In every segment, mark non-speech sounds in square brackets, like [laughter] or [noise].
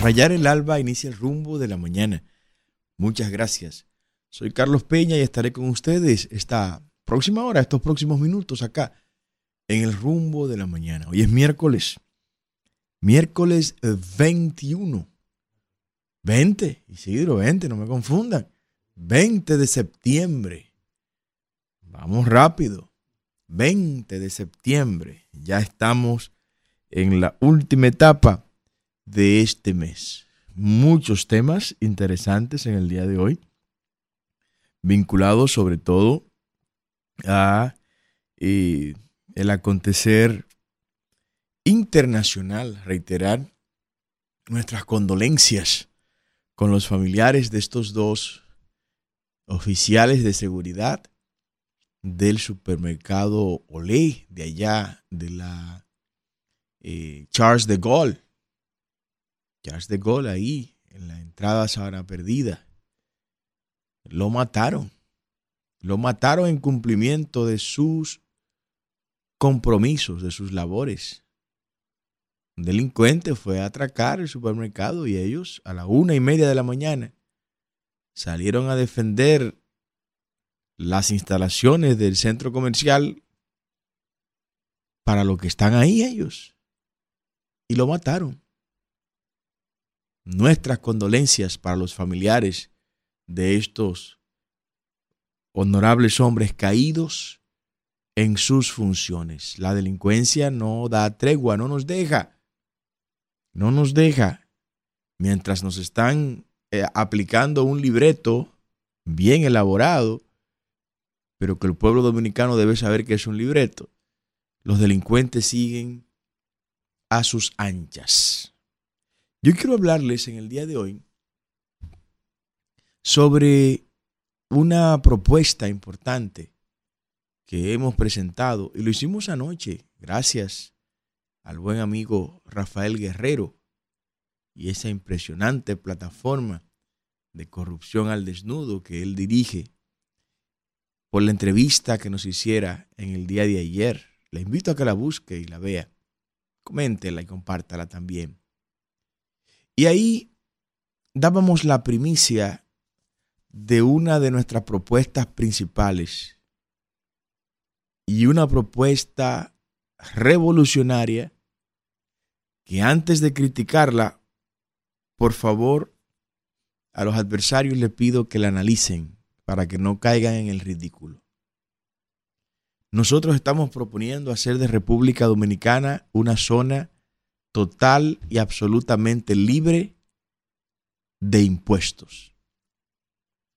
Rayar el alba inicia el rumbo de la mañana. Muchas gracias. Soy Carlos Peña y estaré con ustedes esta próxima hora, estos próximos minutos acá, en el rumbo de la mañana. Hoy es miércoles, miércoles 21. 20, Isidro, 20, no me confundan. 20 de septiembre. Vamos rápido. 20 de septiembre. Ya estamos en la última etapa de este mes. Muchos temas interesantes en el día de hoy, vinculados sobre todo a eh, el acontecer internacional, reiterar nuestras condolencias con los familiares de estos dos oficiales de seguridad del supermercado Olé, de allá, de la eh, Charles de Gaulle. Charles de Gaulle ahí, en la entrada a Sabana Perdida. Lo mataron. Lo mataron en cumplimiento de sus compromisos, de sus labores. Un delincuente fue a atracar el supermercado y ellos a la una y media de la mañana salieron a defender las instalaciones del centro comercial para lo que están ahí ellos. Y lo mataron. Nuestras condolencias para los familiares de estos honorables hombres caídos en sus funciones. La delincuencia no da tregua, no nos deja. No nos deja. Mientras nos están eh, aplicando un libreto bien elaborado, pero que el pueblo dominicano debe saber que es un libreto, los delincuentes siguen a sus anchas. Yo quiero hablarles en el día de hoy sobre una propuesta importante que hemos presentado y lo hicimos anoche gracias al buen amigo Rafael Guerrero y esa impresionante plataforma de corrupción al desnudo que él dirige por la entrevista que nos hiciera en el día de ayer. Le invito a que la busque y la vea. Coméntela y compártala también. Y ahí dábamos la primicia de una de nuestras propuestas principales y una propuesta revolucionaria que antes de criticarla, por favor, a los adversarios les pido que la analicen para que no caigan en el ridículo. Nosotros estamos proponiendo hacer de República Dominicana una zona total y absolutamente libre de impuestos.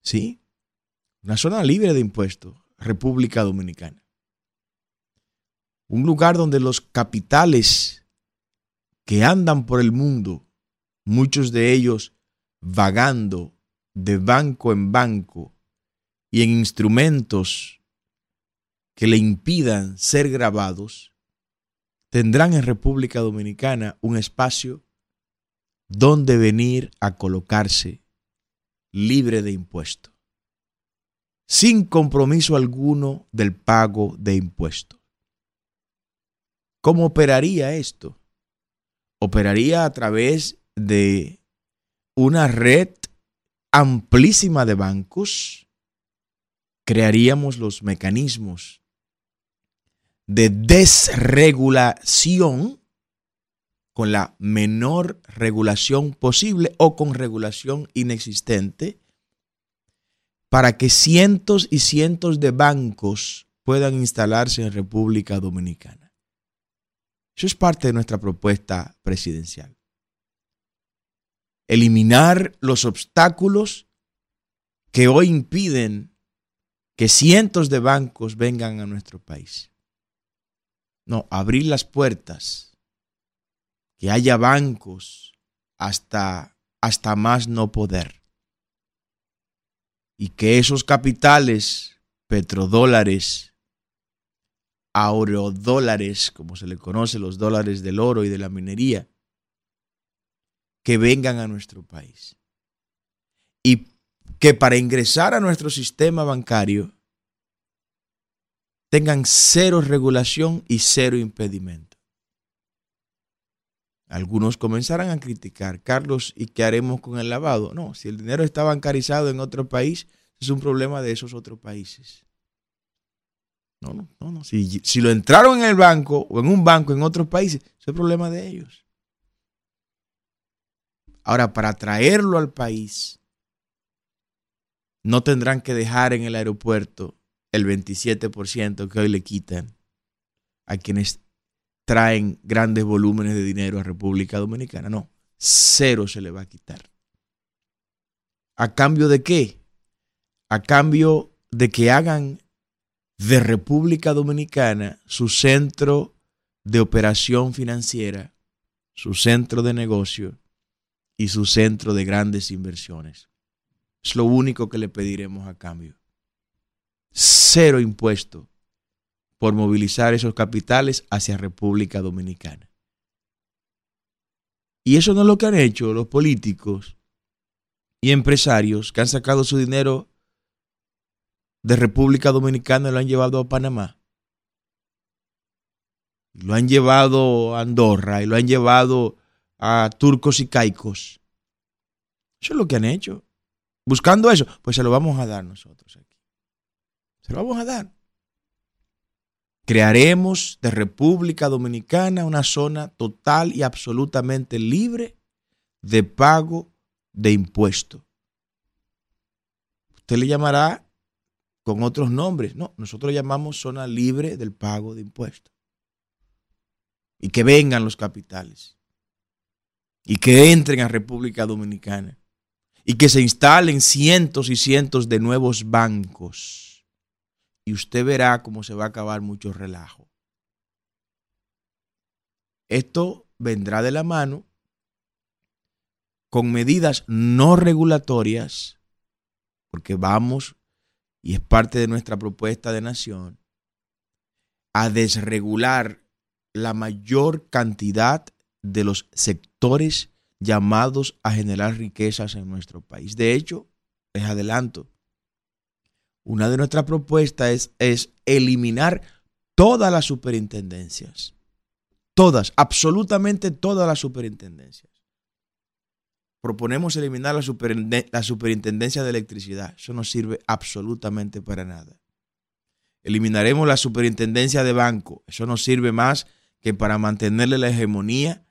¿Sí? Una zona libre de impuestos, República Dominicana. Un lugar donde los capitales que andan por el mundo, muchos de ellos vagando de banco en banco, y en instrumentos que le impidan ser grabados, tendrán en República Dominicana un espacio donde venir a colocarse libre de impuestos, sin compromiso alguno del pago de impuestos. ¿Cómo operaría esto? Operaría a través de una red amplísima de bancos crearíamos los mecanismos de desregulación con la menor regulación posible o con regulación inexistente para que cientos y cientos de bancos puedan instalarse en República Dominicana. Eso es parte de nuestra propuesta presidencial. Eliminar los obstáculos que hoy impiden que cientos de bancos vengan a nuestro país. No, abrir las puertas, que haya bancos hasta, hasta más no poder. Y que esos capitales, petrodólares, aurodólares, como se le conoce, los dólares del oro y de la minería, que vengan a nuestro país. Y que para ingresar a nuestro sistema bancario tengan cero regulación y cero impedimento. Algunos comenzarán a criticar, Carlos, ¿y qué haremos con el lavado? No, si el dinero está bancarizado en otro país, es un problema de esos otros países. No, no, no, no. Si, si lo entraron en el banco o en un banco en otros países, es problema de ellos. Ahora, para traerlo al país, no tendrán que dejar en el aeropuerto el 27% que hoy le quitan a quienes traen grandes volúmenes de dinero a República Dominicana. No, cero se le va a quitar. ¿A cambio de qué? A cambio de que hagan de República Dominicana su centro de operación financiera, su centro de negocio y su centro de grandes inversiones. Es lo único que le pediremos a cambio. Cero impuesto por movilizar esos capitales hacia República Dominicana. Y eso no es lo que han hecho los políticos y empresarios que han sacado su dinero de República Dominicana y lo han llevado a Panamá. Lo han llevado a Andorra y lo han llevado a turcos y caicos. Eso es lo que han hecho. Buscando eso, pues se lo vamos a dar nosotros aquí. Se lo vamos a dar. Crearemos de República Dominicana una zona total y absolutamente libre de pago de impuestos. Usted le llamará con otros nombres. No, nosotros llamamos zona libre del pago de impuestos. Y que vengan los capitales. Y que entren a República Dominicana. Y que se instalen cientos y cientos de nuevos bancos y usted verá cómo se va a acabar mucho relajo. Esto vendrá de la mano con medidas no regulatorias, porque vamos, y es parte de nuestra propuesta de nación, a desregular la mayor cantidad de los sectores llamados a generar riquezas en nuestro país. De hecho, les adelanto, una de nuestras propuestas es, eliminar todas las superintendencias. Todas, absolutamente todas las superintendencias. Proponemos eliminar la, la superintendencia de electricidad. Eso no sirve absolutamente para nada. Eliminaremos la superintendencia de banco. Eso no sirve más que para mantenerle la hegemonía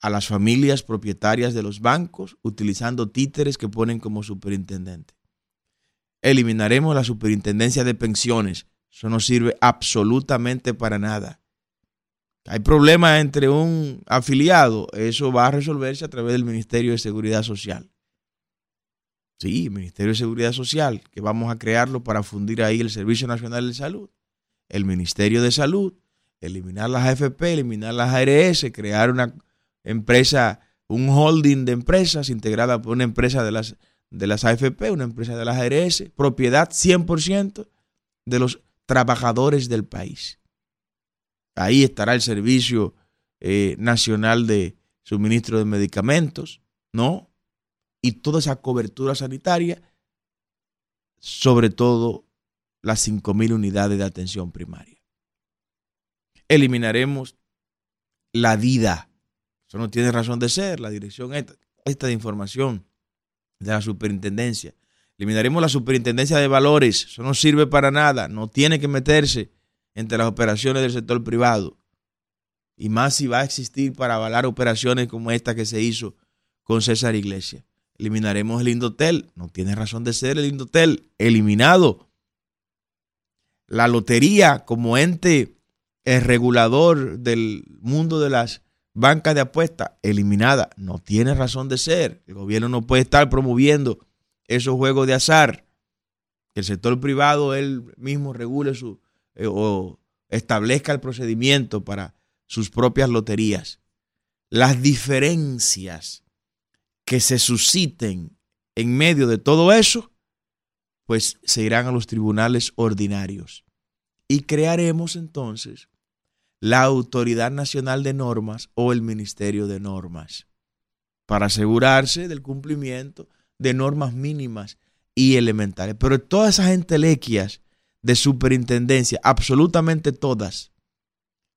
a las familias propietarias de los bancos utilizando títeres que ponen como superintendente eliminaremos la superintendencia de pensiones. Eso no sirve absolutamente para nada. Hay problemas entre un afiliado, eso va a resolverse a través del Ministerio de Seguridad Social. Sí, Ministerio de Seguridad Social, que vamos a crearlo para fundir ahí el Servicio Nacional de Salud, el Ministerio de Salud, eliminar las AFP, eliminar las ARS, crear una empresa, un holding de empresas integrada por una empresa de las de las AFP, una empresa de las ARS, propiedad 100% de los trabajadores del país. Ahí estará el Servicio eh, Nacional de Suministro de Medicamentos, ¿no? Y toda esa cobertura sanitaria, sobre todo las 5.000 unidades de atención primaria. Eliminaremos la DIDA. Eso no tiene razón de ser, la dirección esta, esta de información de la superintendencia. Eliminaremos la superintendencia de valores. Eso no sirve para nada. No tiene que meterse entre las operaciones del sector privado. Y más si va a existir para avalar operaciones como esta que se hizo con César Iglesias. Eliminaremos el Indotel. No tiene razón de ser el Indotel. Eliminado. La lotería como ente regulador del mundo de las banca de apuestas eliminada. No tiene razón de ser. El gobierno no puede estar promoviendo esos juegos de azar. Que el sector privado él mismo regule su eh, o establezca el procedimiento para sus propias loterías. Las diferencias que se susciten en medio de todo eso, pues se irán a los tribunales ordinarios. Y crearemos entonces la Autoridad Nacional de Normas o el Ministerio de Normas para asegurarse del cumplimiento de normas mínimas y elementales. Pero todas esas entelequias de superintendencia, absolutamente todas,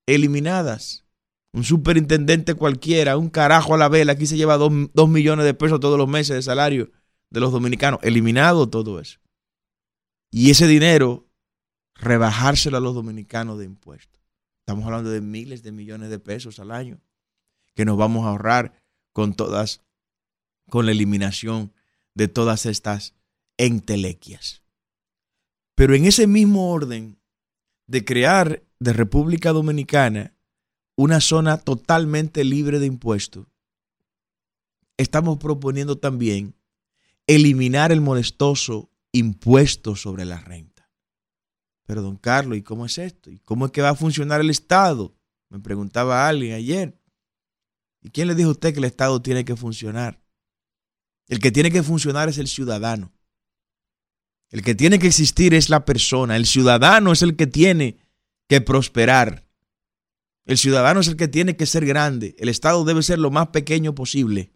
eliminadas Un superintendente cualquiera, un carajo a la vela, aquí se lleva dos, dos millones de pesos todos los meses de salario de los dominicanos. Eliminado todo eso. Y ese dinero, rebajárselo a los dominicanos de impuestos. Estamos hablando de miles de millones de pesos al año que nos vamos a ahorrar con todas, con la eliminación de todas estas entelequias. Pero en ese mismo orden de crear de República Dominicana una zona totalmente libre de impuestos, estamos proponiendo también eliminar el molestoso impuesto sobre la renta. Pero don Carlos, ¿y cómo es esto? ¿Y cómo es que va a funcionar el Estado? Me preguntaba alguien ayer. ¿Y quién le dijo a usted que el Estado tiene que funcionar? El que tiene que funcionar es el ciudadano. El que tiene que existir es la persona. El ciudadano es el que tiene que prosperar. El ciudadano es el que tiene que ser grande. El Estado debe ser lo más pequeño posible.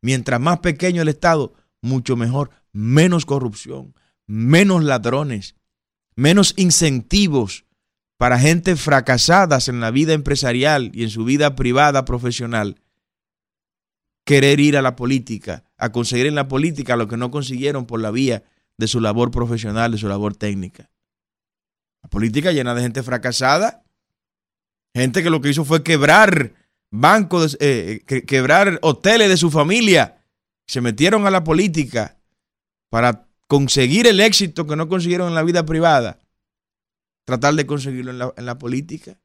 Mientras más pequeño el Estado, mucho mejor. Menos corrupción, menos ladrones, menos incentivos para gente fracasadas en la vida empresarial y en su vida privada profesional querer ir a la política, a conseguir en la política lo que no consiguieron por la vía de su labor profesional, de su labor técnica. La política llena de gente fracasada, gente que lo que hizo fue quebrar bancos, eh, quebrar hoteles de su familia, se metieron a la política para conseguir el éxito que no consiguieron en la vida privada, tratar de conseguirlo en la, en la política.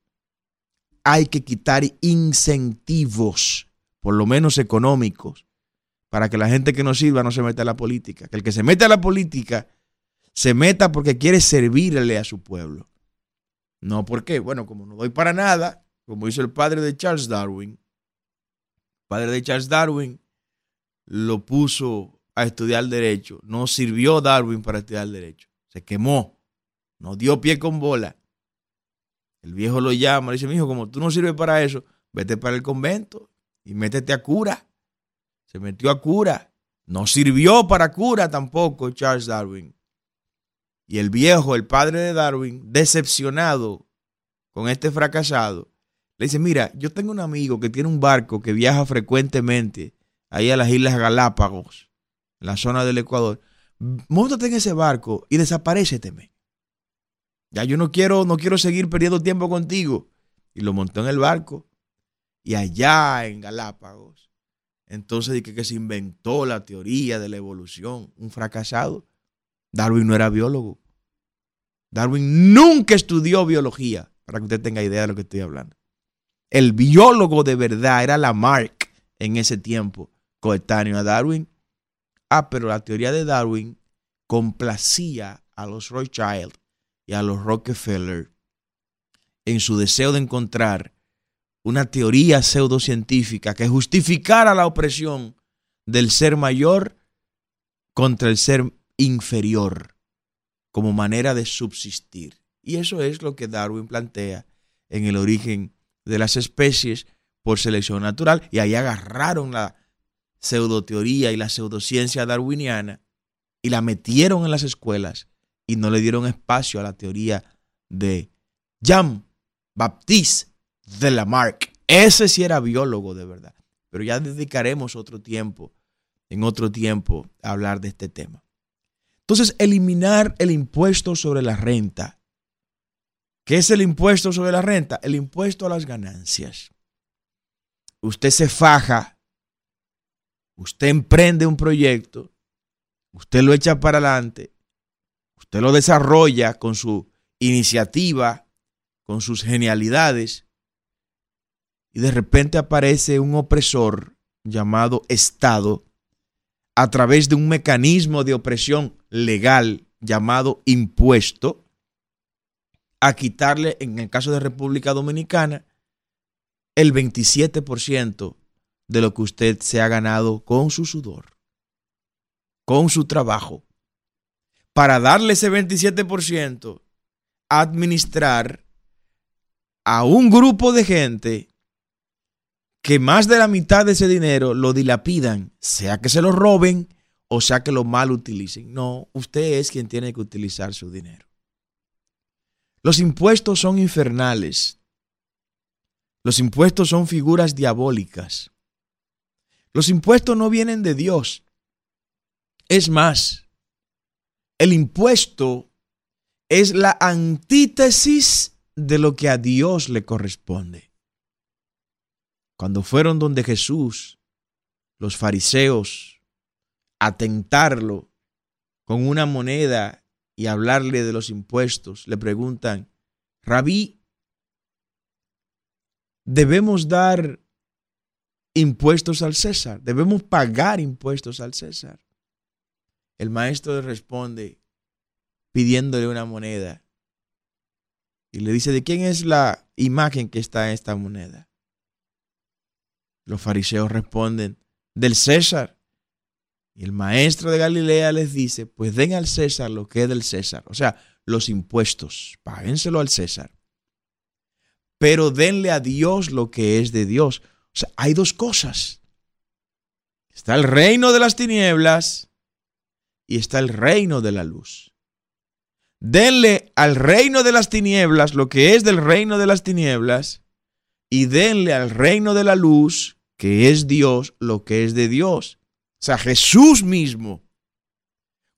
Hay que quitar incentivos por lo menos económicos, para que la gente que no sirva no se meta a la política. Que el que se mete a la política se meta porque quiere servirle a su pueblo. No porque, bueno, como no doy para nada, como hizo el padre de Charles Darwin, el padre de Charles Darwin lo puso a estudiar derecho. No sirvió Darwin para estudiar derecho. Se quemó. No dio pie con bola. El viejo lo llama, le dice, mi hijo, como tú no sirves para eso, vete para el convento y métete a cura. Se metió a cura. No sirvió para cura tampoco Charles Darwin. Y el viejo, el padre de Darwin, decepcionado con este fracasado, le dice, mira, yo tengo un amigo que tiene un barco que viaja frecuentemente ahí a las Islas Galápagos, en la zona del Ecuador. Móntate en ese barco y desapareceteme. Ya yo no quiero, no quiero seguir perdiendo tiempo contigo. Y lo montó en el barco y allá en Galápagos. Entonces dije que se inventó la teoría de la evolución, un fracasado. Darwin no era biólogo. Darwin nunca estudió biología, para que usted tenga idea de lo que estoy hablando. El biólogo de verdad era Lamarck en ese tiempo, coetáneo a Darwin. Ah, pero la teoría de Darwin complacía a los Rothschild y a los Rockefeller en su deseo de encontrar una teoría pseudocientífica que justificara la opresión del ser mayor contra el ser inferior como manera de subsistir. Y eso es lo que Darwin plantea en el origen de las especies por selección natural. Y ahí agarraron la pseudoteoría y la pseudociencia darwiniana y la metieron en las escuelas y no le dieron espacio a la teoría de Jean Baptiste de Lamarck. Ese sí era biólogo de verdad. Pero ya dedicaremos otro tiempo, en otro tiempo, a hablar de este tema. Entonces, eliminar el impuesto sobre la renta. ¿Qué es el impuesto sobre la renta? El impuesto a las ganancias. Usted se faja, usted emprende un proyecto, usted lo echa para adelante, usted lo desarrolla con su iniciativa, con sus genialidades, y de repente aparece un opresor llamado Estado a través de un mecanismo de opresión legal llamado impuesto a quitarle, en el caso de República Dominicana, el 27% de lo que usted se ha ganado con su sudor, con su trabajo, para darle ese 27%, administrar a un grupo de gente que más de la mitad de ese dinero lo dilapidan, sea que se lo roben o sea que lo mal utilicen. No, usted es quien tiene que utilizar su dinero. Los impuestos son infernales. Los impuestos son figuras diabólicas. Los impuestos no vienen de Dios. Es más, el impuesto es la antítesis de lo que a Dios le corresponde. Cuando fueron donde Jesús, los fariseos, a tentarlo con una moneda y hablarle de los impuestos, le preguntan, Rabí, ¿debemos dar impuestos al César? ¿Debemos pagar impuestos al César? El maestro le responde pidiéndole una moneda y le dice, ¿de quién es la imagen que está en esta moneda? Los fariseos responden, del César. Y el maestro de Galilea les dice, pues den al César lo que es del César, o sea, los impuestos, páguenselo al César. Pero denle a Dios lo que es de Dios. O sea, hay dos cosas. Está el reino de las tinieblas y está el reino de la luz. Denle al reino de las tinieblas lo que es del reino de las tinieblas y denle al reino de la luz, que es Dios, lo que es de Dios. O sea, Jesús mismo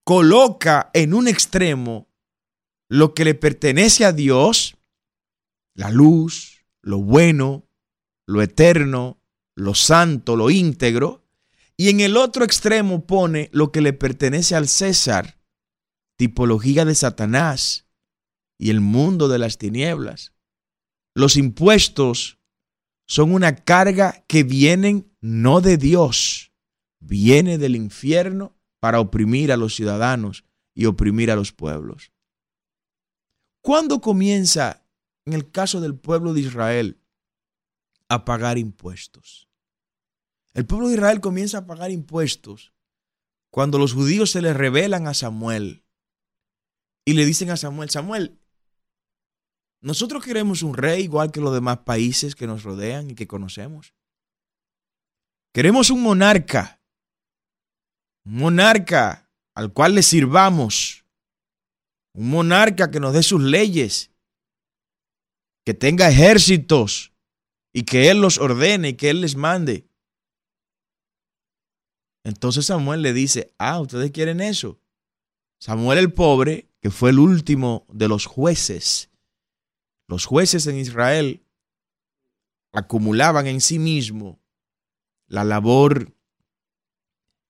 coloca en un extremo lo que le pertenece a Dios, la luz, lo bueno, lo eterno, lo santo, lo íntegro, y en el otro extremo pone lo que le pertenece al César, tipología de Satanás y el mundo de las tinieblas. Los impuestos son una carga que vienen no de Dios, viene del infierno para oprimir a los ciudadanos y oprimir a los pueblos. ¿Cuándo comienza, en el caso del pueblo de Israel, a pagar impuestos? El pueblo de Israel comienza a pagar impuestos cuando los judíos se le revelan a Samuel y le dicen a Samuel, Samuel, nosotros queremos un rey igual que los demás países que nos rodean y que conocemos. Queremos un monarca, un monarca al cual le sirvamos, un monarca que nos dé sus leyes, que tenga ejércitos y que él los ordene y que él les mande. Entonces Samuel le dice, ah, ustedes quieren eso. Samuel el pobre que fue el último de los jueces. Los jueces en Israel acumulaban en sí mismo la labor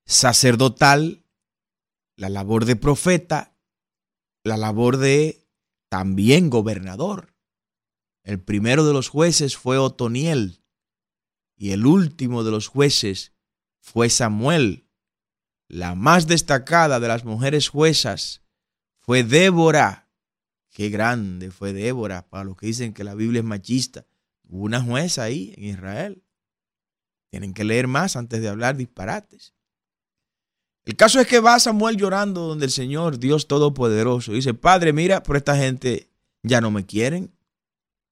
sacerdotal, la labor de profeta, la labor de también gobernador. El primero de los jueces fue Otoniel y el último de los jueces fue Samuel. La más destacada de las mujeres juezas fue Débora. Qué grande fue Débora para los que dicen que la Biblia es machista. Hubo una jueza ahí en Israel. Tienen que leer más antes de hablar disparates. El caso es que va Samuel llorando donde el Señor, Dios Todopoderoso, dice, Padre, mira, por esta gente ya no me quieren,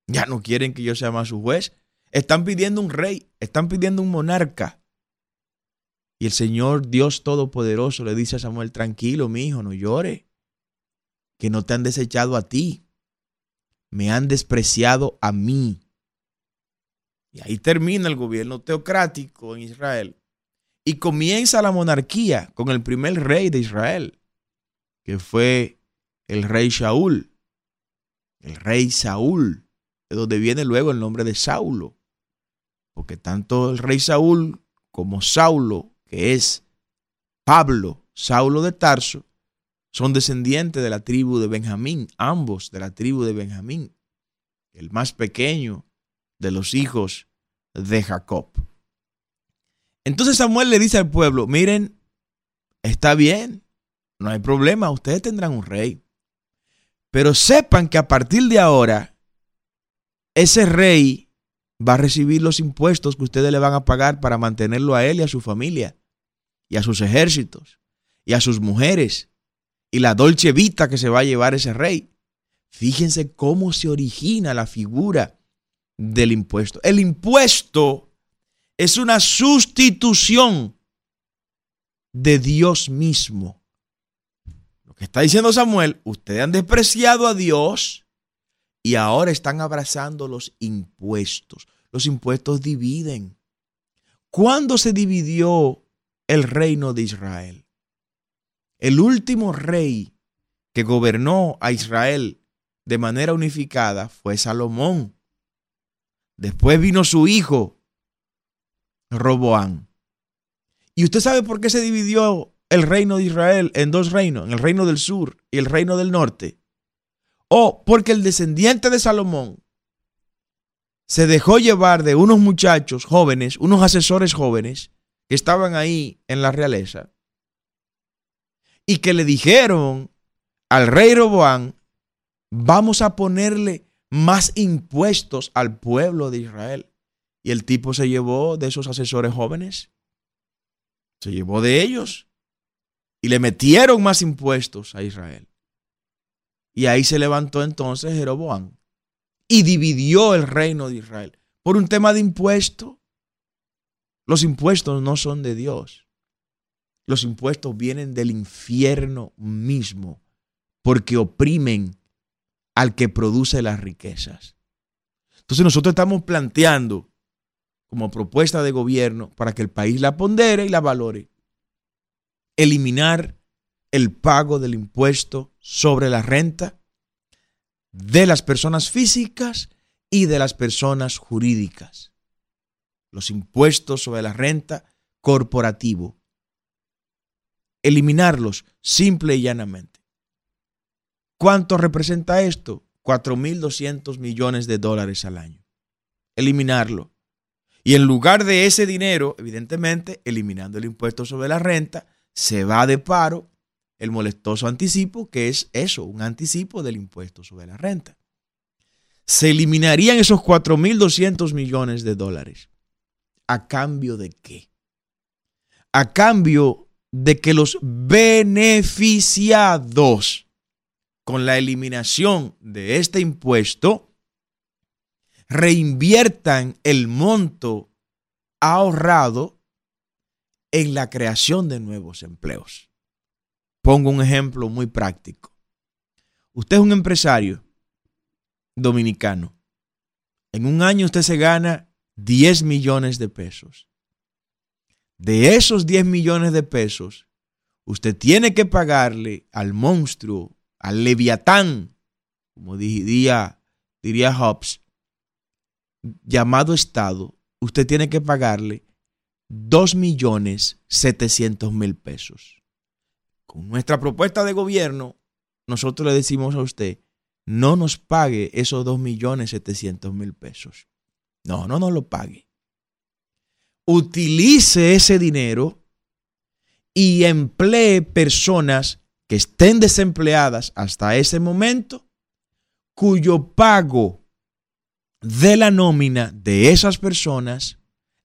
ya no quieren que yo sea más su juez. Están pidiendo un rey, están pidiendo un monarca. Y el Señor, Dios Todopoderoso, le dice a Samuel, tranquilo, mi hijo, no llore que no te han desechado a ti, me han despreciado a mí. Y ahí termina el gobierno teocrático en Israel. Y comienza la monarquía con el primer rey de Israel, que fue el rey Saúl. El rey Saúl, de donde viene luego el nombre de Saulo. Porque tanto el rey Saúl como Saulo, que es Pablo, Saulo de Tarso, son descendientes de la tribu de Benjamín, ambos de la tribu de Benjamín, el más pequeño de los hijos de Jacob. Entonces Samuel le dice al pueblo, miren, está bien, no hay problema, ustedes tendrán un rey. Pero sepan que a partir de ahora, ese rey va a recibir los impuestos que ustedes le van a pagar para mantenerlo a él y a su familia, y a sus ejércitos, y a sus mujeres, y la dolce vita que se va a llevar ese rey. Fíjense cómo se origina la figura del impuesto. El impuesto es una sustitución de Dios mismo. Lo que está diciendo Samuel, ustedes han despreciado a Dios y ahora están abrazando los impuestos. los impuestos dividen. ¿Cuándo se dividió el reino de Israel? El último rey que gobernó a Israel de manera unificada fue Salomón. Después vino su hijo, Roboán. ¿Y usted sabe por qué se dividió el reino de Israel en dos reinos, en el reino del sur y el reino del norte? O porque el descendiente de Salomón se dejó llevar de unos muchachos jóvenes, unos asesores jóvenes que estaban ahí en la realeza y que le dijeron al rey Roboán, vamos a ponerle más impuestos al pueblo de Israel. Y el tipo se llevó de esos asesores jóvenes, se llevó de ellos y le metieron más impuestos a Israel. Y ahí se levantó entonces Jeroboam y dividió el reino de Israel por un tema de impuesto. Los impuestos no son de Dios. Los impuestos vienen del infierno mismo porque oprimen al que produce las riquezas. Entonces nosotros estamos planteando como propuesta de gobierno para que el país la pondere y la valore. Eliminar el pago del impuesto sobre la renta de las personas físicas y de las personas jurídicas. Los impuestos sobre la renta corporativo. Eliminarlos simple y llanamente. ¿Cuánto representa esto? 4.200 millones de dólares al año. Eliminarlo. Y en lugar de ese dinero, evidentemente, eliminando el impuesto sobre la renta, se va de paro el molestoso anticipo, que es eso, un anticipo del impuesto sobre la renta. Se eliminarían esos 4.200 millones de dólares. ¿A cambio de qué? A cambio de que los beneficiados con la eliminación de este impuesto reinviertan el monto ahorrado en la creación de nuevos empleos. Pongo un ejemplo muy práctico. Usted es un empresario dominicano. En un año usted se gana 10 millones de pesos. De esos 10 millones de pesos, usted tiene que pagarle al monstruo al leviatán, como diría, diría Hobbes, llamado Estado, usted tiene que pagarle 2 millones 700 mil pesos. Con nuestra propuesta de gobierno, nosotros le decimos a usted, no nos pague esos 2 millones 700 mil pesos. No, no nos lo pague. Utilice ese dinero y emplee personas que estén desempleadas hasta ese momento, cuyo pago de la nómina de esas personas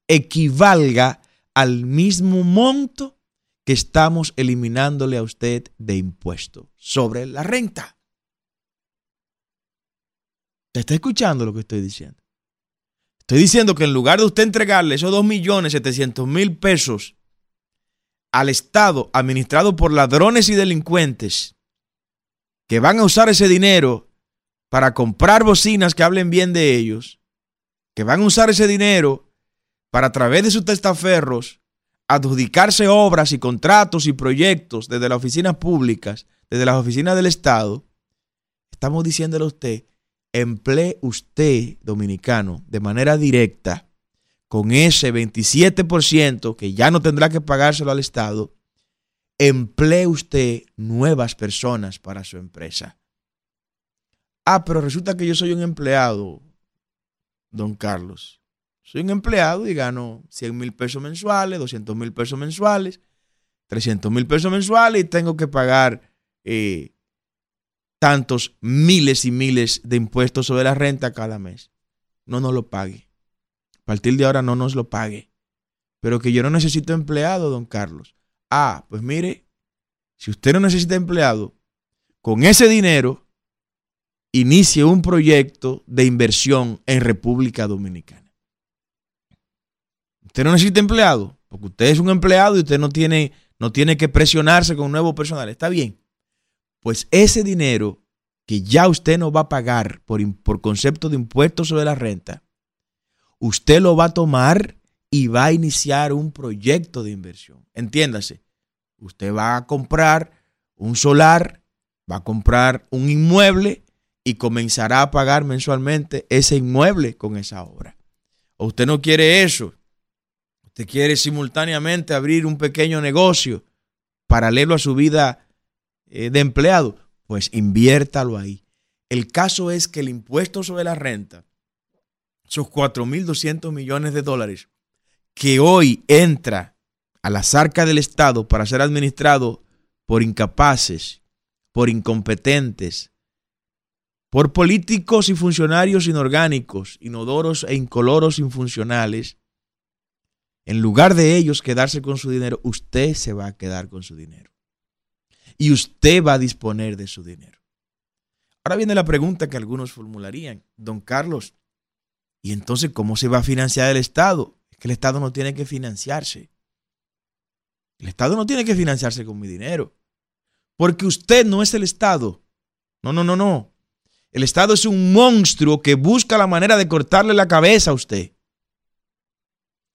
equivalga al mismo monto que estamos eliminándole a usted de impuesto sobre la renta. ¿Te está escuchando lo que estoy diciendo? Estoy diciendo que en lugar de usted entregarle esos 2.700.000 pesos al Estado administrado por ladrones y delincuentes que van a usar ese dinero para comprar bocinas que hablen bien de ellos, que van a usar ese dinero para a través de sus testaferros adjudicarse obras y contratos y proyectos desde las oficinas públicas, desde las oficinas del Estado, estamos diciéndole a usted, emplee usted, dominicano, de manera directa con ese 27% que ya no tendrá que pagárselo al Estado, emplee usted nuevas personas para su empresa. Ah, pero resulta que yo soy un empleado, don Carlos. Soy un empleado y gano 100 mil pesos mensuales, 200 mil pesos mensuales, 300 mil pesos mensuales y tengo que pagar eh, tantos miles y miles de impuestos sobre la renta cada mes. No, no lo pague. A partir de ahora no nos lo pague. Pero que yo no necesito empleado, don Carlos. Ah, pues mire, si usted no necesita empleado, con ese dinero inicie un proyecto de inversión en República Dominicana. Usted no necesita empleado, porque usted es un empleado y usted no tiene, no tiene que presionarse con nuevo personal. Está bien. Pues ese dinero que ya usted no va a pagar por, por concepto de impuestos sobre la renta, usted lo va a tomar y va a iniciar un proyecto de inversión. Entiéndase, usted va a comprar un solar, va a comprar un inmueble y comenzará a pagar mensualmente ese inmueble con esa obra. O usted no quiere eso, usted quiere simultáneamente abrir un pequeño negocio paralelo a su vida eh, de empleado, pues inviértalo ahí. El caso es que el impuesto sobre la renta, esos 4.200 millones de dólares, que hoy entra a la arcas del Estado para ser administrado por incapaces, por incompetentes, por políticos y funcionarios inorgánicos, inodoros e incoloros infuncionales, en lugar de ellos quedarse con su dinero, usted se va a quedar con su dinero. Y usted va a disponer de su dinero. Ahora viene la pregunta que algunos formularían, don Carlos, ¿y entonces cómo se va a financiar el Estado? Es que el Estado no tiene que financiarse. El Estado no tiene que financiarse con mi dinero. Porque usted no es el Estado. No, no, no, no. El Estado es un monstruo que busca la manera de cortarle la cabeza a usted.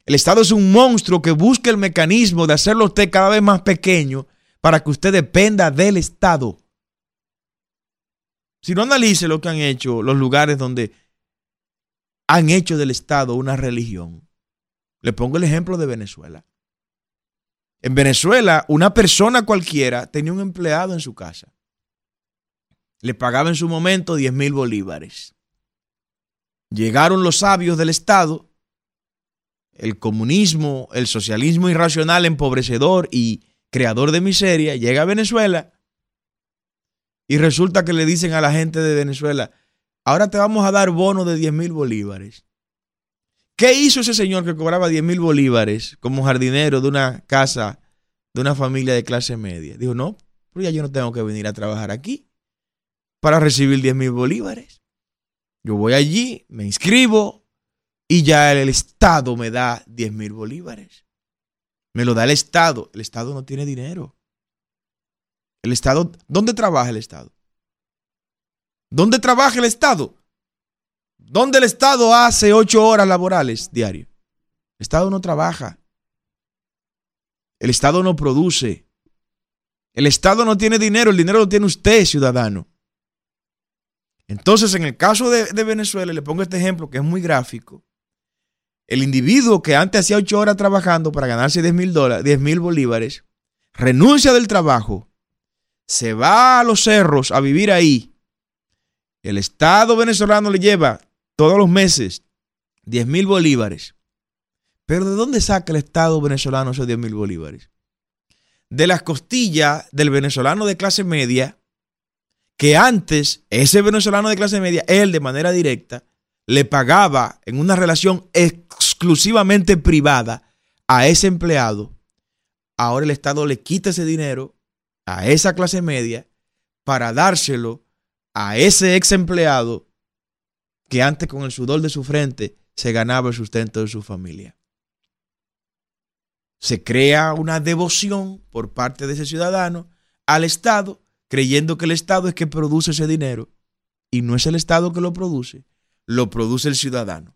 El Estado es un monstruo que busca el mecanismo de hacerlo usted cada vez más pequeño para que usted dependa del Estado. Si no analice lo que han hecho los lugares donde han hecho del Estado una religión. Le pongo el ejemplo de Venezuela. En Venezuela, una persona cualquiera tenía un empleado en su casa le pagaba en su momento 10 mil bolívares. Llegaron los sabios del Estado, el comunismo, el socialismo irracional, empobrecedor y creador de miseria, llega a Venezuela y resulta que le dicen a la gente de Venezuela, ahora te vamos a dar bono de 10 mil bolívares. ¿Qué hizo ese señor que cobraba 10 mil bolívares como jardinero de una casa de una familia de clase media? Dijo, no, pero ya yo no tengo que venir a trabajar aquí para recibir 10 mil bolívares. Yo voy allí, me inscribo y ya el Estado me da 10 mil bolívares. Me lo da el Estado. El Estado no tiene dinero. El Estado, ¿dónde trabaja el Estado? ¿Dónde trabaja el Estado? ¿Dónde el Estado hace ocho horas laborales diarias? El Estado no trabaja. El Estado no produce. El Estado no tiene dinero, el dinero lo tiene usted, ciudadano. Entonces, en el caso de, Venezuela, le pongo este ejemplo que es muy gráfico. El individuo que antes hacía ocho horas trabajando para ganarse 10 mil dólares, 10 mil bolívares, renuncia del trabajo, se va a los cerros a vivir ahí. El Estado venezolano le lleva todos los meses 10 mil bolívares. Pero ¿de dónde saca el Estado venezolano esos 10 mil bolívares? De las costillas del venezolano de clase media que antes ese venezolano de clase media, él de manera directa, le pagaba en una relación exclusivamente privada a ese empleado, ahora el Estado le quita ese dinero a esa clase media para dárselo a ese ex empleado que antes con el sudor de su frente se ganaba el sustento de su familia. Se crea una devoción por parte de ese ciudadano al Estado creyendo que el Estado es que produce ese dinero y no es el Estado que lo produce, lo produce el ciudadano.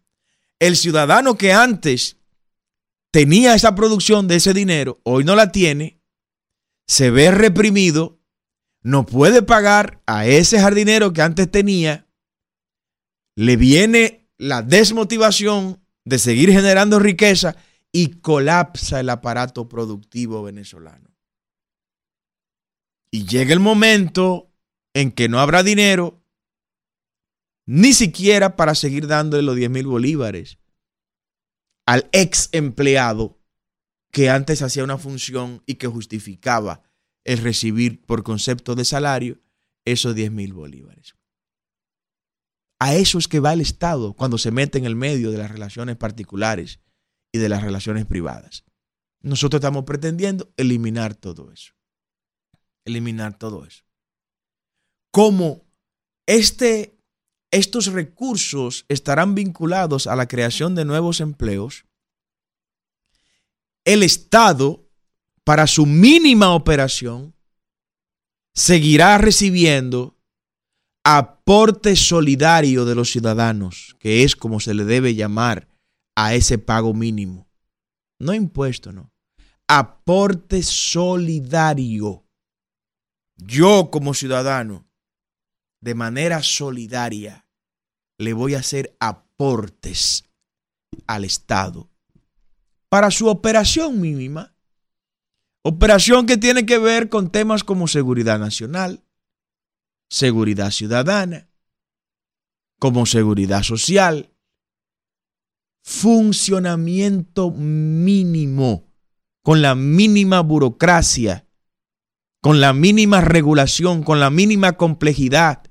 El ciudadano que antes tenía esa producción de ese dinero, hoy no la tiene, se ve reprimido, no puede pagar a ese jardinero que antes tenía, le viene la desmotivación de seguir generando riqueza y colapsa el aparato productivo venezolano. Y llega el momento en que no habrá dinero ni siquiera para seguir dándole los 10 mil bolívares al ex empleado que antes hacía una función y que justificaba el recibir por concepto de salario esos 10 mil bolívares. A eso es que va el Estado cuando se mete en el medio de las relaciones particulares y de las relaciones privadas. Nosotros estamos pretendiendo eliminar todo eso eliminar todo eso. Como este, estos recursos estarán vinculados a la creación de nuevos empleos, el Estado, para su mínima operación, seguirá recibiendo aporte solidario de los ciudadanos, que es como se le debe llamar a ese pago mínimo. No impuesto, no. Aporte solidario. Yo como ciudadano, de manera solidaria, le voy a hacer aportes al Estado para su operación mínima. Operación que tiene que ver con temas como seguridad nacional, seguridad ciudadana, como seguridad social, funcionamiento mínimo, con la mínima burocracia, con la mínima regulación, con la mínima complejidad,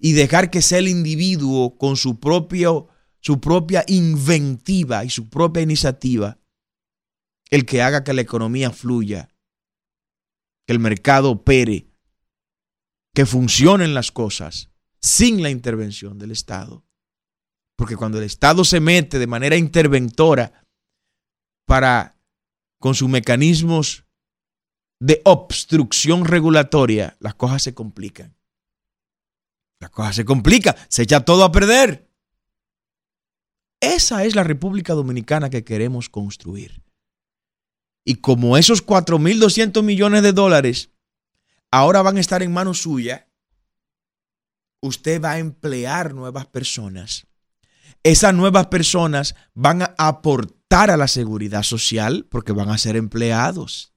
y dejar que sea el individuo con su, propio, su propia inventiva y su propia iniciativa el que haga que la economía fluya, que el mercado opere, que funcionen las cosas sin la intervención del Estado. Porque cuando el Estado se mete de manera interventora para, con sus mecanismos de obstrucción regulatoria, las cosas se complican. La cosa se complica, se echa todo a perder. Esa es la República Dominicana que queremos construir. Y como esos 4.200 millones de dólares ahora van a estar en manos suya, usted va a emplear nuevas personas. Esas nuevas personas van a aportar a la seguridad social porque van a ser empleados.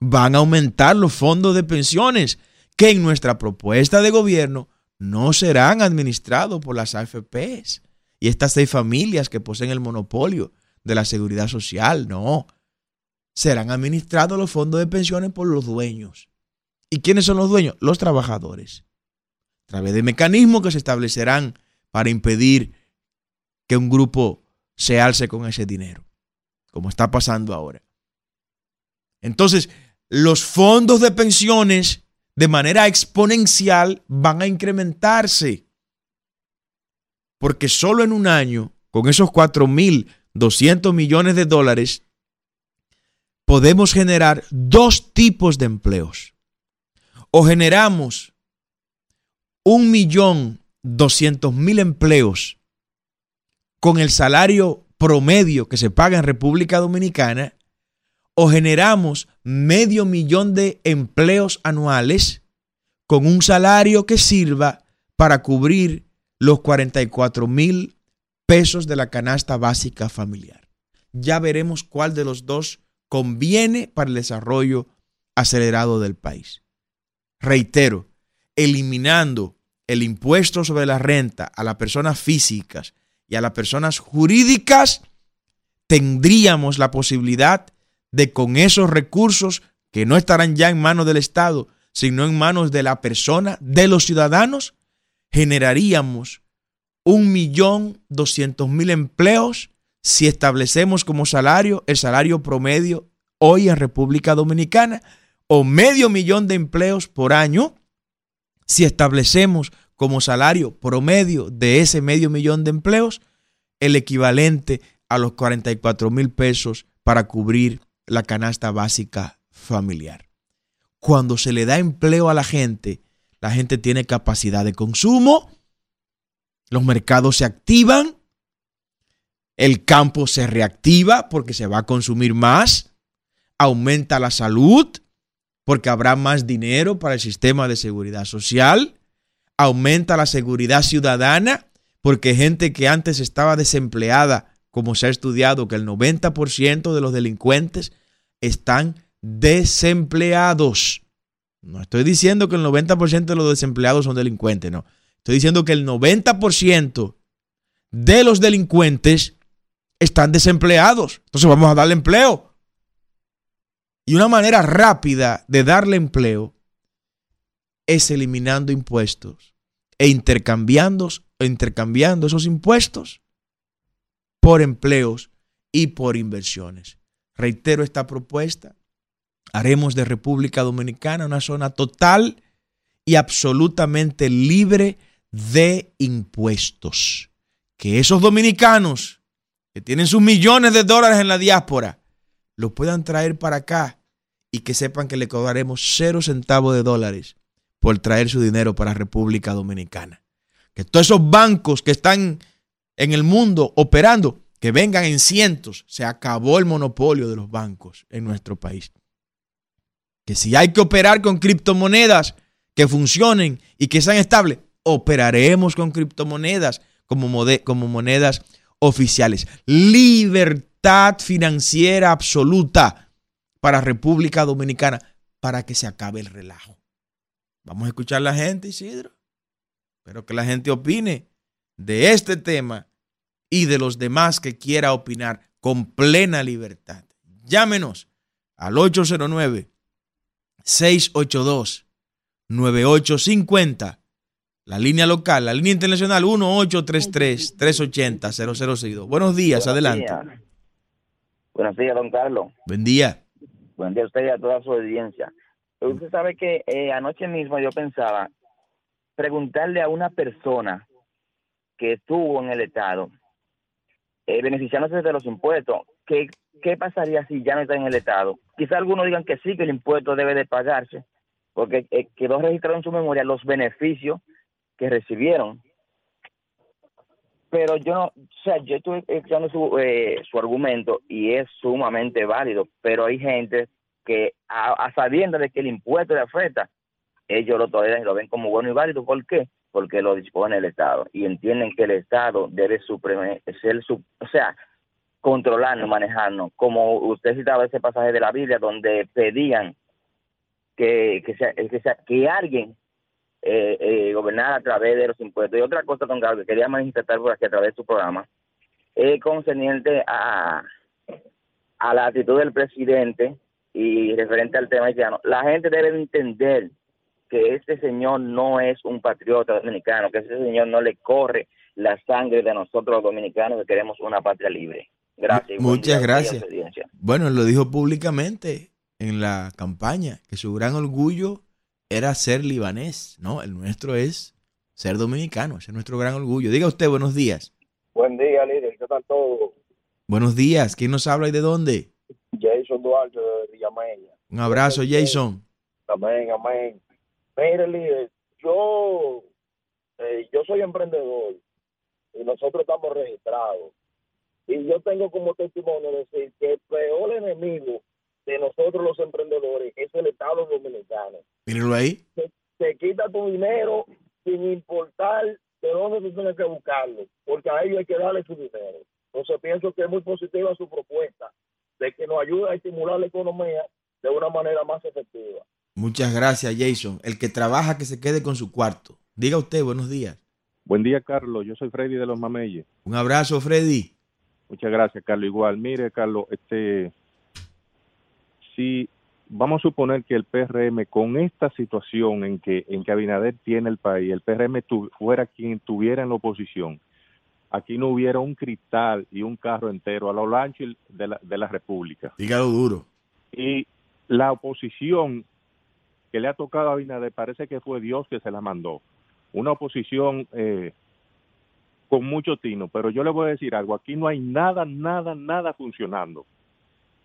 Van a aumentar los fondos de pensiones que en nuestra propuesta de gobierno no serán administrados por las AFPs y estas seis familias que poseen el monopolio de la seguridad social, no. Serán administrados los fondos de pensiones por los dueños. ¿Y quiénes son los dueños? Los trabajadores. A través de mecanismos que se establecerán para impedir que un grupo se alce con ese dinero, como está pasando ahora. Entonces, los fondos de pensiones de manera exponencial van a incrementarse. Porque solo en un año, con esos 4.200 millones de dólares, podemos generar dos tipos de empleos. O generamos un millón doscientos mil empleos con el salario promedio que se paga en República Dominicana o generamos medio millón de empleos anuales con un salario que sirva para cubrir los 44 mil pesos de la canasta básica familiar. Ya veremos cuál de los dos conviene para el desarrollo acelerado del país. Reitero, eliminando el impuesto sobre la renta a las personas físicas y a las personas jurídicas, tendríamos la posibilidad de con esos recursos que no estarán ya en manos del Estado, sino en manos de la persona, de los ciudadanos, generaríamos un millón doscientos mil empleos si establecemos como salario el salario promedio hoy en República Dominicana o medio millón de empleos por año si establecemos como salario promedio de ese medio millón de empleos el equivalente a los 44 mil pesos para cubrir la canasta básica familiar. Cuando se le da empleo a la gente, la gente tiene capacidad de consumo, los mercados se activan, el campo se reactiva porque se va a consumir más, aumenta la salud porque habrá más dinero para el sistema de seguridad social, aumenta la seguridad ciudadana porque gente que antes estaba desempleada como se ha estudiado, que el 90% de los delincuentes están desempleados. No estoy diciendo que el 90% de los desempleados son delincuentes, no. Estoy diciendo que el 90% de los delincuentes están desempleados. Entonces vamos a darle empleo. Y una manera rápida de darle empleo es eliminando impuestos e intercambiando, intercambiando esos impuestos por empleos y por inversiones. Reitero esta propuesta. Haremos de República Dominicana una zona total y absolutamente libre de impuestos. Que esos dominicanos que tienen sus millones de dólares en la diáspora los puedan traer para acá y que sepan que le cobraremos cero centavos de dólares por traer su dinero para República Dominicana. Que todos esos bancos que están en el mundo operando, que vengan en cientos. Se acabó el monopolio de los bancos en nuestro país. Que si hay que operar con criptomonedas que funcionen y que sean estables, operaremos con criptomonedas como, como monedas oficiales. Libertad financiera absoluta para República Dominicana para que se acabe el relajo. Vamos a escuchar a la gente, Isidro. Espero que la gente opine de este tema y de los demás que quiera opinar con plena libertad. Llámenos al 809 682 9850 la línea local, la línea internacional 1833-380-0062. Buenos días, adelante. Buenos días, don Carlos. Buen día. Buen día a usted y a toda su audiencia. Usted sabe que eh, anoche mismo yo pensaba preguntarle a una persona que estuvo en el Estado, eh, beneficiándose de los impuestos, ¿qué, ¿qué pasaría si ya no está en el Estado? Quizá algunos digan que sí, que el impuesto debe de pagarse, porque eh, quedó registrado en su memoria los beneficios que recibieron. Pero yo no, o sea, yo estuve escuchando su, eh, su argumento y es sumamente válido, pero hay gente que a, sabiendo de que el impuesto le afecta, ellos lo toleran y lo ven como bueno y válido. ¿Por qué? Porque lo dispone el Estado y entienden que el Estado debe ser su, o sea, controlarnos, manejarnos. Como usted citaba ese pasaje de la Biblia donde pedían que, que, sea, que, sea, que alguien eh, eh, gobernar a través de los impuestos. Y otra cosa, don Carlos, que quería manifestar por aquí a través de su programa, es concerniente a, a la actitud del presidente y referente al tema haitiano. La gente debe entender que este señor no es un patriota dominicano, que este señor no le corre la sangre de nosotros los dominicanos que queremos una patria libre. Gracias. Muchas gracias. Bueno, lo dijo públicamente en la campaña, que su gran orgullo era ser libanés, ¿no? El nuestro es ser dominicano, ese es nuestro gran orgullo. Diga usted, buenos días. Buen día, líder, ¿qué tal todo? Buenos días, ¿quién nos habla y de dónde? Jason Duarte de Villameña. Un abrazo, Jason. Amén, amén. Mire, líder, yo, eh, yo soy emprendedor y nosotros estamos registrados. Y yo tengo como testimonio decir que el peor enemigo de nosotros los emprendedores es el Estado Dominicano. Mírenlo ahí. Se, quita tu dinero sin importar de dónde tú tienes que buscarlo, porque a ellos hay que darle su dinero. Entonces pienso que es muy positiva su propuesta de que nos ayuda a estimular la economía de una manera más efectiva. Muchas gracias, Jason. El que trabaja que se quede con su cuarto. Diga usted, buenos días. Buen día, Carlos. Yo soy Freddy de los Mameyes. Un abrazo, Freddy. Muchas gracias, Carlos. Igual, mire, Carlos, este, si vamos a suponer que el PRM con esta situación en que en que Abinader tiene el país, el PRM fuera quien tuviera en la oposición, aquí no hubiera un cristal y un carro entero a lo ancho de la, de la República. Dígalo duro. Y la oposición que le ha tocado a Abinader parece que fue Dios que se la mandó. Una oposición eh, con mucho tino, pero yo le voy a decir algo, aquí no hay nada, nada, nada funcionando.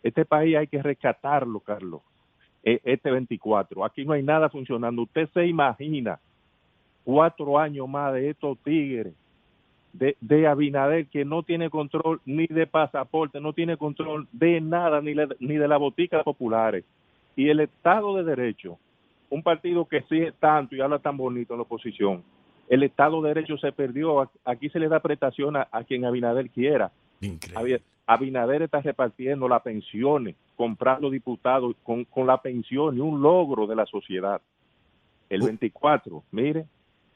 Este país hay que rescatarlo, Carlos, e, este 24. Aquí no hay nada funcionando. Usted se imagina cuatro años más de estos tigres, de, de Abinader, que no tiene control ni de pasaporte, no tiene control de nada, ni, ni de las boticas populares. Y el Estado de Derecho, un partido que sigue tanto y habla tan bonito en la oposición, el Estado de Derecho se perdió. Aquí se le da prestación a, a quien Abinader quiera. Increíble. Abinader está repartiendo las pensiones, comprando diputados con, con la pensión y un logro de la sociedad. El 24, uh. mire,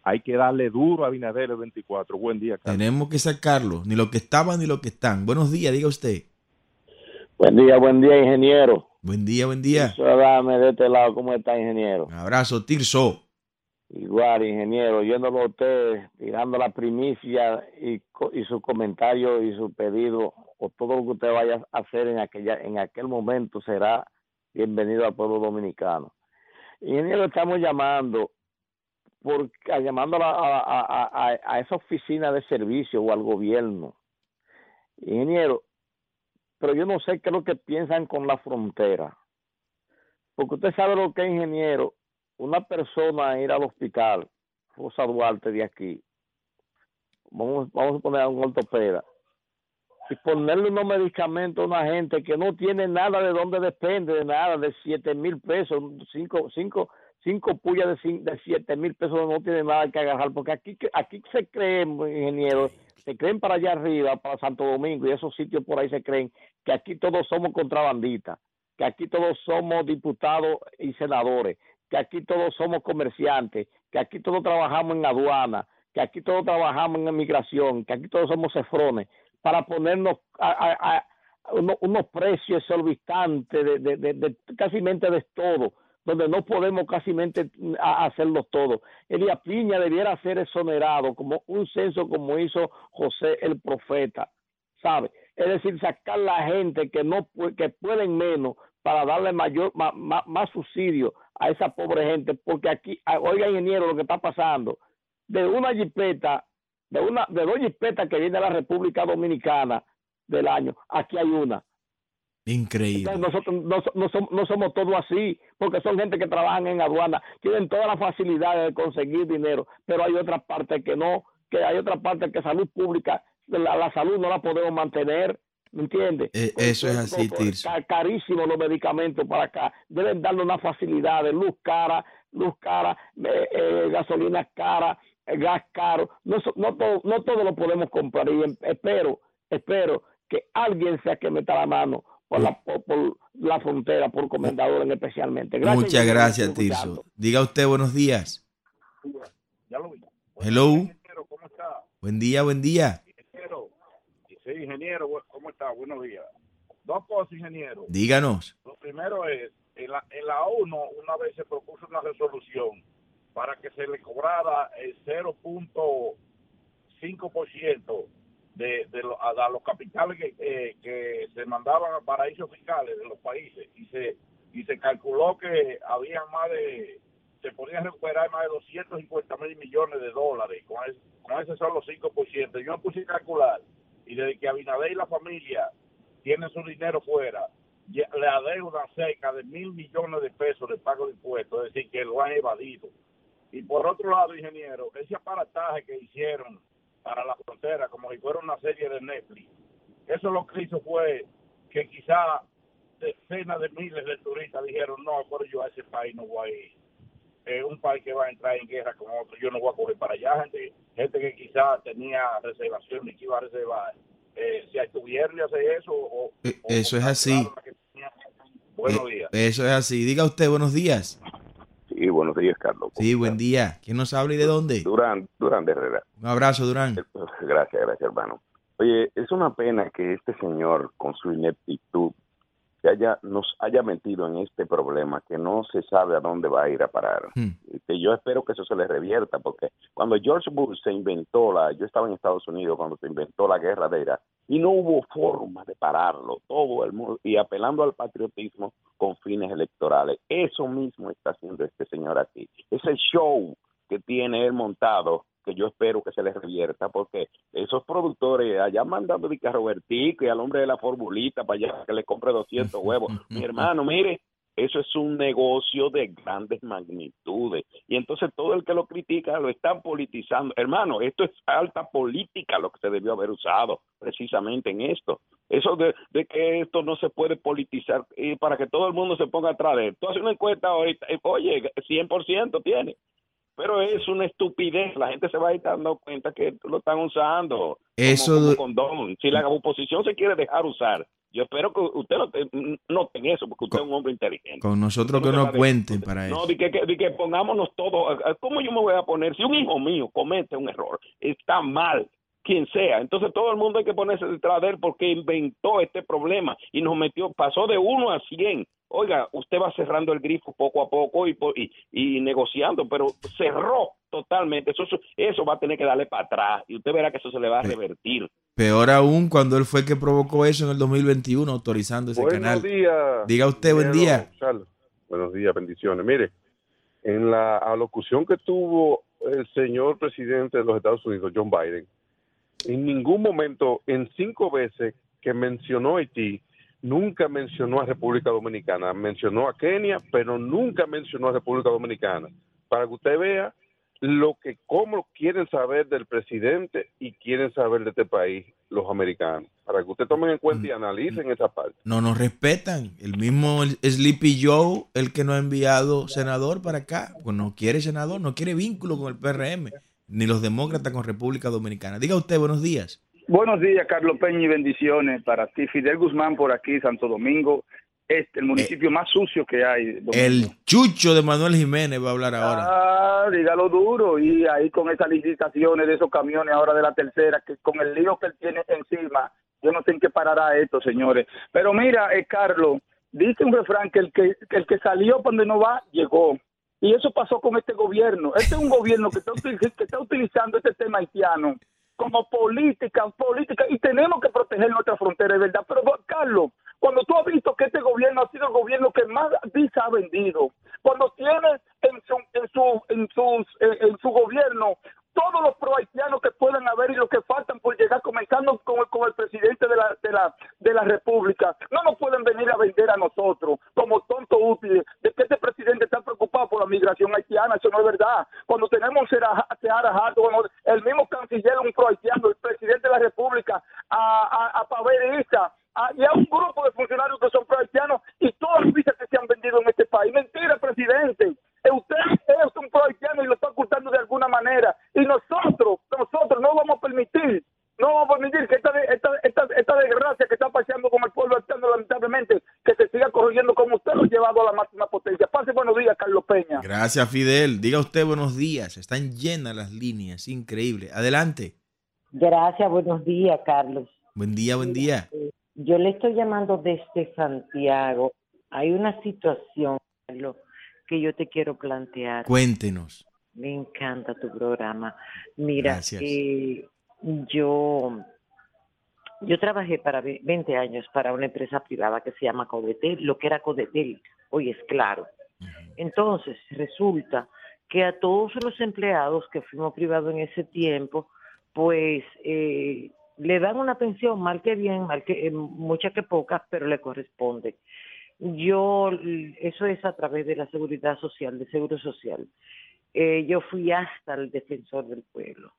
hay que darle duro a Abinader el 24. Buen día, Carlos. Tenemos que sacarlo, ni lo que estaban ni lo que están. Buenos días, diga usted. Buen día, buen día, ingeniero. Buen día, buen día. Dame de este lado, ¿cómo está, ingeniero? Un abrazo, Tirso. Igual, ingeniero, yéndolo a usted, tirando la primicia y, y su comentario y su pedido o todo lo que usted vaya a hacer en aquella en aquel momento será bienvenido al pueblo dominicano. Ingeniero, estamos llamando por, llamando a, a, a, a, esa oficina de servicio o al gobierno. Ingeniero, pero yo no sé qué es lo que piensan con la frontera. Porque usted sabe lo que es, ingeniero, una persona ir al hospital, Rosa Duarte de aquí, vamos, vamos a poner a un ortopeda, y ponerle unos medicamentos a una gente que no tiene nada de donde depende, de nada, de siete mil pesos, cinco, cinco, cinco pullas de, de siete mil pesos no tiene nada que agarrar, porque aquí, aquí se creen, ingenieros, se creen para allá arriba, para Santo Domingo y esos sitios por ahí se creen que aquí todos somos contrabandistas, que aquí todos somos diputados y senadores, que aquí todos somos comerciantes, que aquí todos trabajamos en aduana, que aquí todos trabajamos en inmigración, que aquí todos somos cefrones, para ponernos a, unos, precios exorbitantes de, de, de, de, casi de todo, donde no podemos casi hacerlo todo. Elia Piña debiera ser exonerado como un censo como hizo José el profeta, ¿sabe? Es decir, sacar la gente que no que pueden menos para darle mayor más, subsidio a esa pobre gente, porque aquí, oiga ingeniero, lo que está pasando, de una jipeta, de una, de dos jipetas que viene a la República Dominicana del año, aquí hay una. Increíble. nosotros no, no, somos, no somos todos así, porque son gente que trabajan en aduana, tienen todas las facilidades de conseguir dinero, pero hay otra parte que no, que hay otra parte que salud pública, la, la salud no la podemos mantener, ¿me entiendes? Eh, eso es así, Tirso. Carísimos los medicamentos para acá, deben darle una facilidad de luz cara, luz cara, eh, eh, gasolina cara, gas caro, no, no, todo, no todo lo podemos comprar y em, espero, espero que alguien sea que meta la mano por la, por, la frontera, por comendador especialmente. Muchas gracias, Tirso. Diga usted buenos días. Ya lo vi. Hello. ¿Cómo está? Buen día, buen día. Ingeniero. Sí, ingeniero, ¿cómo está? Buenos días. Dos cosas, ingeniero. Díganos. Lo primero es, en la, en la ONU una vez se propuso una resolución para que se le cobrara el 0.5% de, de a, los capitales que, que se mandaban a paraísos fiscales de los países y se y se calculó que había más de se podían recuperar más de 250 mil millones de dólares con, ese, con ese solo 5%. Yo me puse a calcular y desde que Abinader y la familia tienen su dinero fuera, le adeudan cerca de mil millones de pesos de pago de impuestos, es decir, que lo han evadido. Y por otro lado, ingeniero, ese aparataje que hicieron para la frontera, como si fuera una serie de Netflix, eso lo que hizo fue que quizá decenas de miles de turistas dijeron, no, pero yo a ese país no voy a ir. Es un país que va a entrar en guerra con otro, yo no voy a coger para allá. Gente, gente que quizá tenía reservación y que iba a reservar. Eh, si estuvieron y hacer eso. O, eh, eso es así. Buenos eh, días. Eso es así. Diga usted, buenos días. Buenos días, Carlos. Sí, buen día. ¿Quién nos habla y de dónde? Durán, Durán de Herrera. Un abrazo, Durán. Gracias, gracias, hermano. Oye, es una pena que este señor, con su ineptitud, haya, nos haya metido en este problema que no se sabe a dónde va a ir a parar. Hmm. Que yo espero que eso se le revierta, porque cuando George Bush se inventó la, yo estaba en Estados Unidos cuando se inventó la guerra de Irak, y no hubo forma de pararlo, todo el mundo, y apelando al patriotismo con fines electorales. Eso mismo está haciendo este señor aquí. Ese show que tiene él montado que yo espero que se les revierta, porque esos productores allá mandando a Robertico y al hombre de la formulita para allá que le compre 200 huevos. Mi [laughs] hermano, mire, eso es un negocio de grandes magnitudes. Y entonces todo el que lo critica lo están politizando. Hermano, esto es alta política lo que se debió haber usado precisamente en esto. Eso de, que esto no se puede politizar y para que todo el mundo se ponga atrás de él. Tú haces una encuesta ahorita, oye, 100% tiene pero es una estupidez. La gente se va a ir dando cuenta que lo están usando eso como, condón. Si la oposición se quiere dejar usar, yo espero que usted no noten eso, porque usted es un hombre inteligente. Con nosotros que no cuenten para eso. No, de que, de que pongámonos todos. ¿Cómo yo me voy a poner? Si un hijo mío comete un error, está mal quien sea. Entonces todo el mundo hay que ponerse detrás de él porque inventó este problema y nos metió, pasó de uno a 100. Oiga, usted va cerrando el grifo poco a poco y, y, negociando, pero cerró totalmente. Eso, eso va a tener que darle para atrás y usted verá que eso se le va a revertir. Peor aún cuando él fue el que provocó eso en el 2021 autorizando ese canal. Días, Diga usted buen día. Buenos días, bendiciones. Mire, en la alocución que tuvo el señor presidente de los Estados Unidos, John Biden, en ningún momento, en cinco veces que mencionó Haití, nunca mencionó a República Dominicana. Mencionó a Kenia, pero nunca mencionó a República Dominicana. Para que usted vea lo que cómo quieren saber del presidente y quieren saber de este país los americanos, para que usted tomen en cuenta y mm. analicen esa parte. No nos respetan. El mismo Sleepy Joe, el que no ha enviado senador para acá, pues no quiere senador, no quiere vínculo con el PRM, ni los demócratas con República Dominicana. Diga usted, buenos días. Buenos días, Carlos Peña, y bendiciones para ti. Fidel Guzmán por aquí, Santo Domingo este, el municipio más sucio que hay. El chucho de Manuel Jiménez va a hablar ahora. Ah, dígalo duro. Y ahí con esas licitaciones de esos camiones ahora de la tercera, que con el lío que él tiene encima, yo no sé en qué parará esto, señores. Pero mira, eh, Carlos, dice un refrán que el que, el que salió cuando no va, llegó. Y eso pasó con este gobierno. Este es un gobierno que está, que está utilizando este tema haitiano como política, política, y tenemos que proteger nuestra frontera, es verdad. Pero, Carlos, cuando tú has visto que este gobierno ha sido el gobierno que más visa ha vendido, cuando tienes en su, en su, en sus, en su gobierno todos los pro haitianos que puedan haber y los que faltan por llegar, comenzando con el, presidente de la, de, la, de la República, no nos pueden venir a vender a nosotros como tontos útiles de que este presidente está preocupado por la migración haitiana, eso no es verdad. Cuando tenemos a Seara Jato, el mismo canciller, un pro haitiano, el presidente de la República, a, a, a Pavel Isa, y a un grupo de funcionarios que son pro haitianos y todas las visas que se han vendido en este país. Mentira, presidente. Usted es un pro haitiano y lo está ocultando de alguna manera. Y nosotros, nosotros no vamos a permitir, no vamos a permitir que esta, esta, esta, esta desgracia que está pasando con el pueblo haitiano, lamentablemente, que se siga corrigiendo como usted lo ha llevado a la máxima potencia. Pase buenos días, Carlos Peña. Gracias, Fidel. Diga usted buenos días. Están llenas las líneas. Increíble. Adelante. Gracias, buenos días, Carlos. Buen día, buen día. Yo le estoy llamando desde Santiago. Hay una situación, Carlos, que yo te quiero plantear. Cuéntenos. Me encanta tu programa. Mira, eh, yo, yo trabajé para 20 años para una empresa privada que se llama Codetel, lo que era Codetel, hoy es claro. Entonces, resulta que a todos los empleados que fuimos privados en ese tiempo, pues eh, le dan una pensión, mal que bien, mal que eh, muchas que pocas, pero le corresponde. Yo, eso es a través de la seguridad social, de seguro social. Eh, yo fui hasta el defensor del pueblo.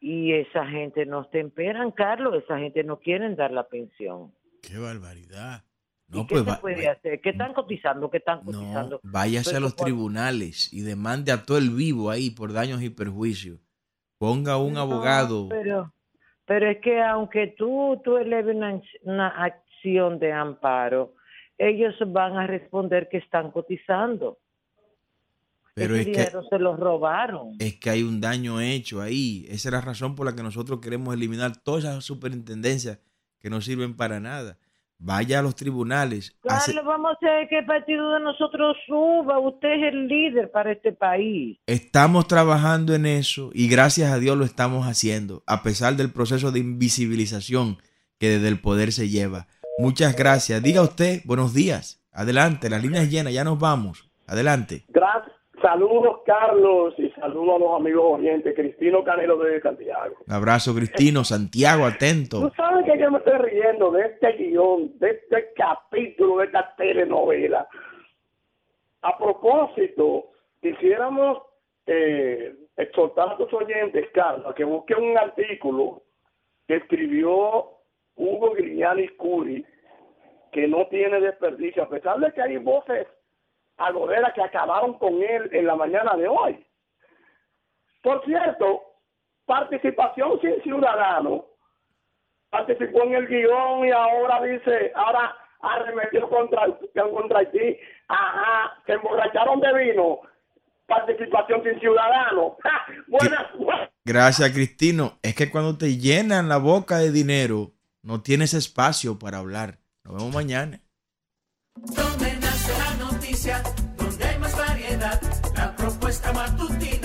Y esa gente no temperan, Carlos, esa gente no quieren dar la pensión. ¡Qué barbaridad! No, ¿Qué pues, se puede hacer? ¿Qué están cotizando? ¿Qué están cotizando? No, váyase a pues, los tribunales y demande a todo el vivo ahí por daños y perjuicios. Ponga un abogado. Pero, pero es que aunque tú, tú eleves una acción de amparo, ellos van a responder que están cotizando. Pero es que se los robaron. Es que hay un daño hecho ahí. Esa es la razón por la que nosotros queremos eliminar todas esas superintendencias que no sirven para nada. Vaya a los tribunales. Carlos, vamos a hacer que el partido de nosotros suba. Usted es el líder para este país. Estamos trabajando en eso y gracias a Dios lo estamos haciendo, a pesar del proceso de invisibilización que desde el poder se lleva. Muchas gracias. Diga usted, buenos días. Adelante, la línea es llena, ya nos vamos. Adelante. Gracias. Saludos, Carlos, y saludos a los amigos oyentes. Cristino Canelo de Santiago. Un abrazo, Cristino. Santiago, atento. Tú sabes que yo me estoy riendo de este guion, de este capítulo, de esta telenovela. A propósito, quisiéramos eh, exhortar a tus oyentes, Carlos, a que busquen un artículo que escribió Hugo Grignani Curi, que no tiene desperdicio, a pesar de que hay voces agoreras que acabaron con él en la mañana de hoy. Por cierto, participación sin ciudadano, participó en el guion y ahora dice, ahora arremetió contra, contra ti, ajá, se emborracharon de vino, participación sin ciudadano. [laughs] Buenas, Gracias, Cristino. Es que cuando te llenan la boca de dinero, no tienes espacio para hablar. Nos vemos mañana. Donde hay más variedad, la propuesta matutina